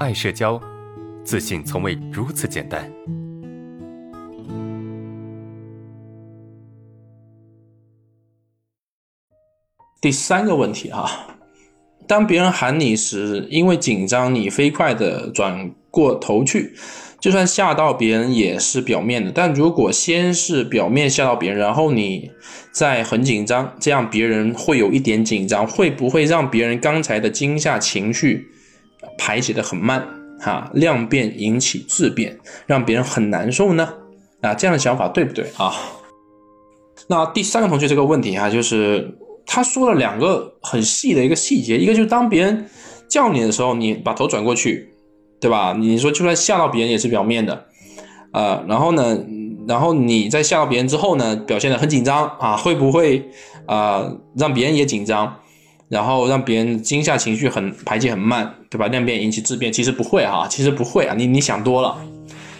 爱社交，自信从未如此简单。第三个问题哈，当别人喊你时，因为紧张，你飞快的转过头去，就算吓到别人也是表面的。但如果先是表面吓到别人，然后你再很紧张，这样别人会有一点紧张，会不会让别人刚才的惊吓情绪排解的很慢？哈，量变引起质变，让别人很难受呢？啊，这样的想法对不对啊？那第三个同学这个问题哈，就是。他说了两个很细的一个细节，一个就是当别人叫你的时候，你把头转过去，对吧？你说就算吓到别人也是表面的，呃，然后呢，然后你在吓到别人之后呢，表现的很紧张啊，会不会啊让别人也紧张，然后让别人惊吓情绪很排解很慢，对吧？量变引起质变，其实不会哈，其实不会啊，你你想多了。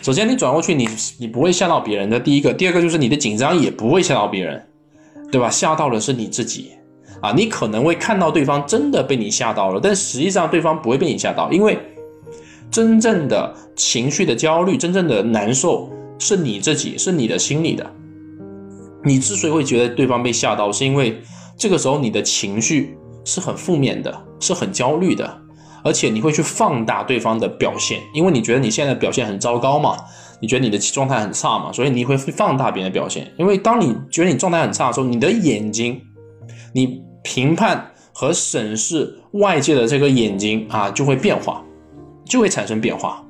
首先你转过去，你你不会吓到别人的，第一个，第二个就是你的紧张也不会吓到别人。对吧？吓到的是你自己啊！你可能会看到对方真的被你吓到了，但实际上对方不会被你吓到，因为真正的情绪的焦虑、真正的难受是你自己，是你的心里的。你之所以会觉得对方被吓到，是因为这个时候你的情绪是很负面的，是很焦虑的，而且你会去放大对方的表现，因为你觉得你现在表现很糟糕嘛。你觉得你的状态很差嘛？所以你会放大别人的表现，因为当你觉得你状态很差的时候，你的眼睛，你评判和审视外界的这个眼睛啊，就会变化，就会产生变化。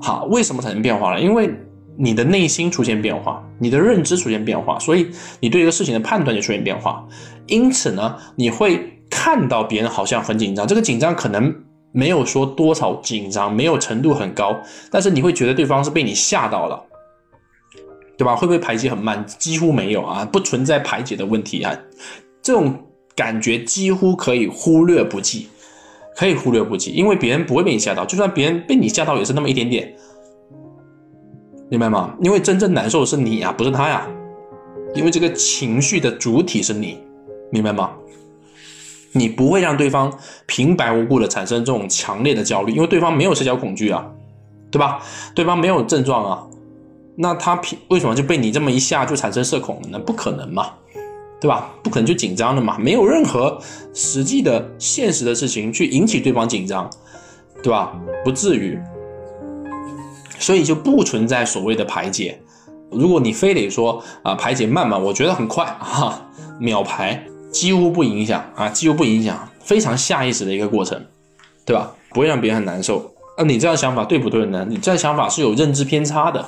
好，为什么产生变化了？因为你的内心出现变化，你的认知出现变化，所以你对一个事情的判断就出现变化。因此呢，你会看到别人好像很紧张，这个紧张可能。没有说多少紧张，没有程度很高，但是你会觉得对方是被你吓到了，对吧？会不会排解很慢？几乎没有啊，不存在排解的问题啊，这种感觉几乎可以忽略不计，可以忽略不计，因为别人不会被你吓到，就算别人被你吓到也是那么一点点，明白吗？因为真正难受的是你呀，不是他呀，因为这个情绪的主体是你，明白吗？你不会让对方平白无故的产生这种强烈的焦虑，因为对方没有社交恐惧啊，对吧？对方没有症状啊，那他平为什么就被你这么一下就产生社恐了呢？不可能嘛，对吧？不可能就紧张了嘛？没有任何实际的现实的事情去引起对方紧张，对吧？不至于，所以就不存在所谓的排解。如果你非得说啊排解慢慢，我觉得很快哈，秒排。几乎不影响啊，几乎不影响，非常下意识的一个过程，对吧？不会让别人很难受。那你这样想法对不对呢？你这样想法是有认知偏差的。